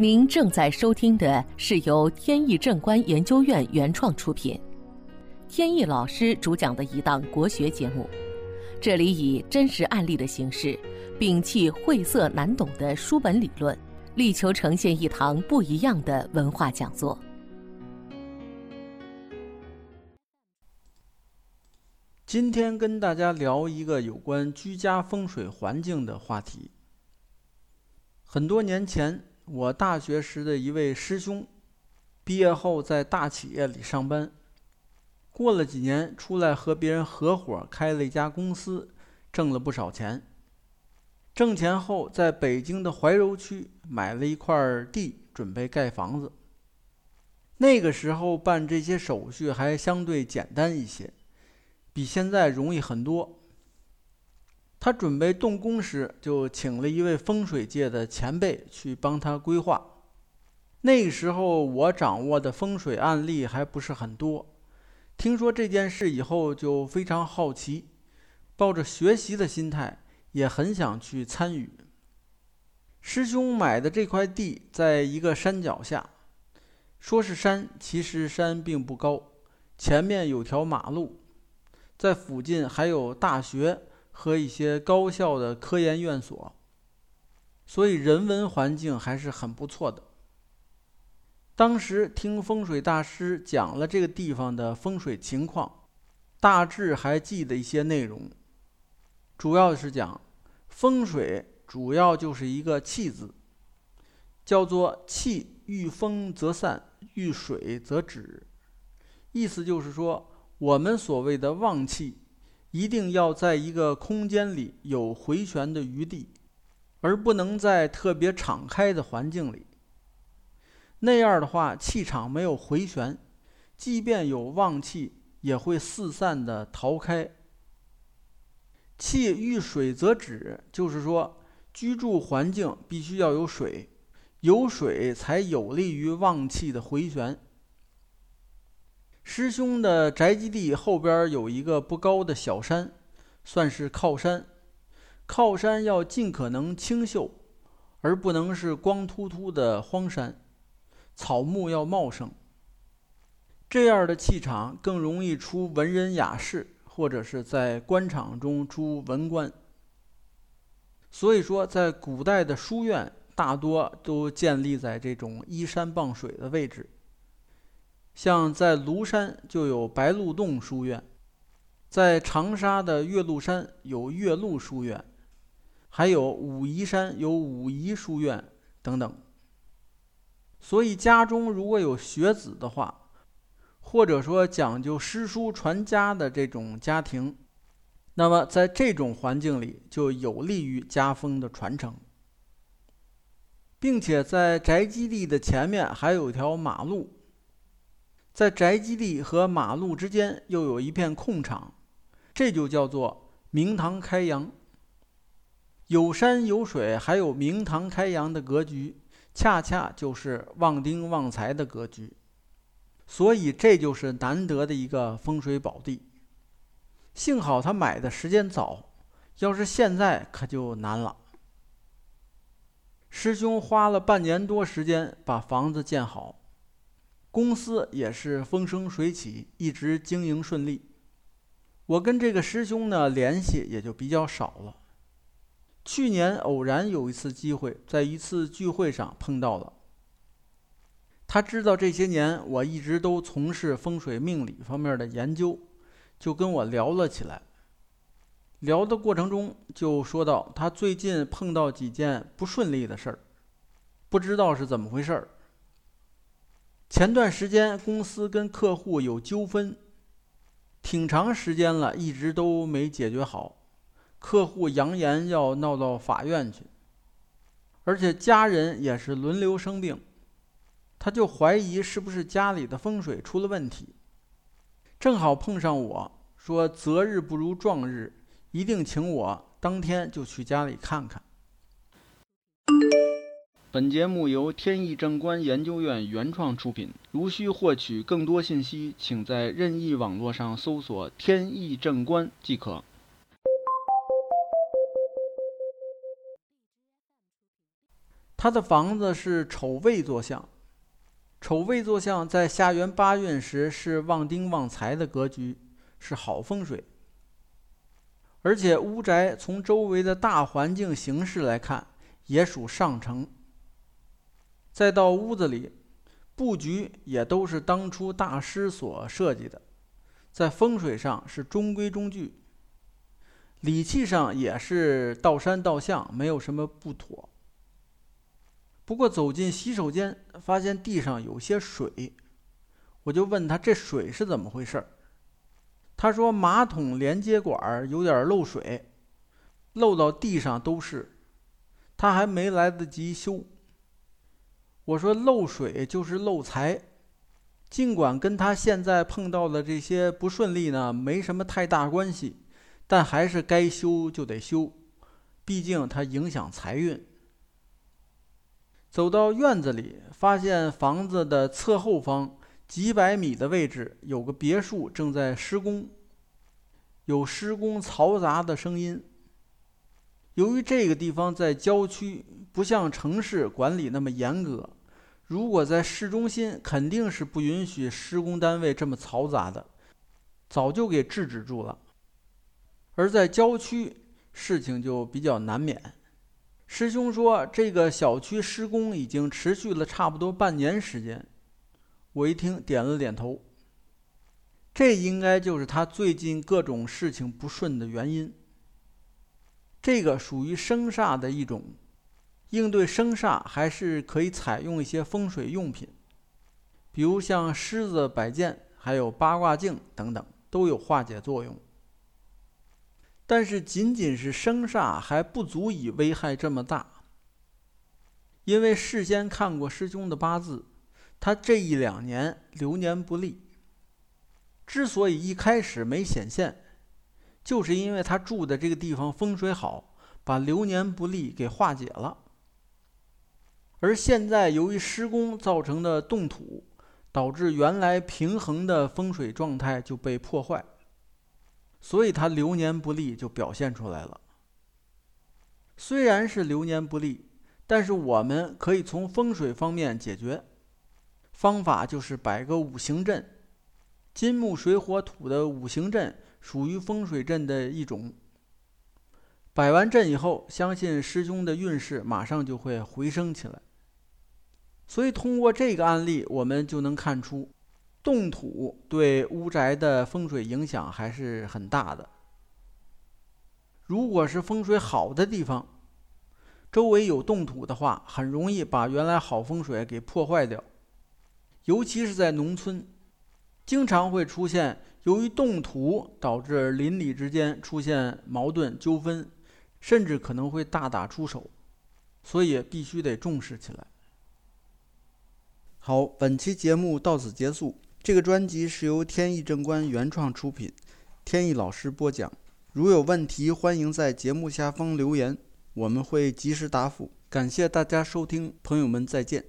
您正在收听的是由天意正观研究院原创出品，天意老师主讲的一档国学节目。这里以真实案例的形式，摒弃晦涩难懂的书本理论，力求呈现一堂不一样的文化讲座。今天跟大家聊一个有关居家风水环境的话题。很多年前。我大学时的一位师兄，毕业后在大企业里上班，过了几年出来和别人合伙开了一家公司，挣了不少钱。挣钱后，在北京的怀柔区买了一块地，准备盖房子。那个时候办这些手续还相对简单一些，比现在容易很多。他准备动工时，就请了一位风水界的前辈去帮他规划。那个时候，我掌握的风水案例还不是很多。听说这件事以后，就非常好奇，抱着学习的心态，也很想去参与。师兄买的这块地在一个山脚下，说是山，其实山并不高，前面有条马路，在附近还有大学。和一些高校的科研院所，所以人文环境还是很不错的。当时听风水大师讲了这个地方的风水情况，大致还记得一些内容。主要是讲风水，主要就是一个“气”字，叫做“气遇风则散，遇水则止”。意思就是说，我们所谓的旺气。一定要在一个空间里有回旋的余地，而不能在特别敞开的环境里。那样的话，气场没有回旋，即便有旺气，也会四散的逃开。气遇水则止，就是说，居住环境必须要有水，有水才有利于旺气的回旋。师兄的宅基地后边有一个不高的小山，算是靠山。靠山要尽可能清秀，而不能是光秃秃的荒山，草木要茂盛。这样的气场更容易出文人雅士，或者是在官场中出文官。所以说，在古代的书院大多都建立在这种依山傍水的位置。像在庐山就有白鹿洞书院，在长沙的岳麓山有岳麓书院，还有武夷山有武夷书院等等。所以家中如果有学子的话，或者说讲究诗书传家的这种家庭，那么在这种环境里就有利于家风的传承，并且在宅基地的前面还有一条马路。在宅基地和马路之间又有一片空场，这就叫做明堂开阳。有山有水，还有明堂开阳的格局，恰恰就是旺丁旺财的格局。所以这就是难得的一个风水宝地。幸好他买的时间早，要是现在可就难了。师兄花了半年多时间把房子建好。公司也是风生水起，一直经营顺利。我跟这个师兄呢联系也就比较少了。去年偶然有一次机会，在一次聚会上碰到了。他知道这些年我一直都从事风水命理方面的研究，就跟我聊了起来。聊的过程中就说到他最近碰到几件不顺利的事儿，不知道是怎么回事儿。前段时间公司跟客户有纠纷，挺长时间了，一直都没解决好。客户扬言要闹到法院去，而且家人也是轮流生病，他就怀疑是不是家里的风水出了问题。正好碰上我说择日不如撞日，一定请我当天就去家里看看。本节目由天意正观研究院原创出品。如需获取更多信息，请在任意网络上搜索“天意正观”即可。他的房子是丑未坐向，丑未坐向在下元八运时是旺丁旺财的格局，是好风水。而且屋宅从周围的大环境形势来看，也属上乘。再到屋子里，布局也都是当初大师所设计的，在风水上是中规中矩。礼器上也是道山道向，没有什么不妥。不过走进洗手间，发现地上有些水，我就问他这水是怎么回事儿。他说马桶连接管有点漏水，漏到地上都是，他还没来得及修。我说漏水就是漏财，尽管跟他现在碰到的这些不顺利呢没什么太大关系。但还是该修就得修，毕竟它影响财运。走到院子里，发现房子的侧后方几百米的位置有个别墅正在施工，有施工嘈杂的声音。由于这个地方在郊区，不像城市管理那么严格，如果在市中心，肯定是不允许施工单位这么嘈杂的，早就给制止住了。而在郊区，事情就比较难免。师兄说，这个小区施工已经持续了差不多半年时间。我一听，点了点头。这应该就是他最近各种事情不顺的原因。这个属于生煞的一种，应对生煞还是可以采用一些风水用品，比如像狮子摆件，还有八卦镜等等，都有化解作用。但是仅仅是生煞还不足以危害这么大，因为事先看过师兄的八字，他这一两年流年不利。之所以一开始没显现，就是因为他住的这个地方风水好，把流年不利给化解了。而现在由于施工造成的动土，导致原来平衡的风水状态就被破坏。所以他流年不利就表现出来了。虽然是流年不利，但是我们可以从风水方面解决。方法就是摆个五行阵，金木水火土的五行阵属于风水阵的一种。摆完阵以后，相信师兄的运势马上就会回升起来。所以通过这个案例，我们就能看出。动土对屋宅的风水影响还是很大的。如果是风水好的地方，周围有动土的话，很容易把原来好风水给破坏掉。尤其是在农村，经常会出现由于动土导致邻里之间出现矛盾纠纷，甚至可能会大打出手，所以必须得重视起来。好，本期节目到此结束。这个专辑是由天意正观原创出品，天意老师播讲。如有问题，欢迎在节目下方留言，我们会及时答复。感谢大家收听，朋友们再见。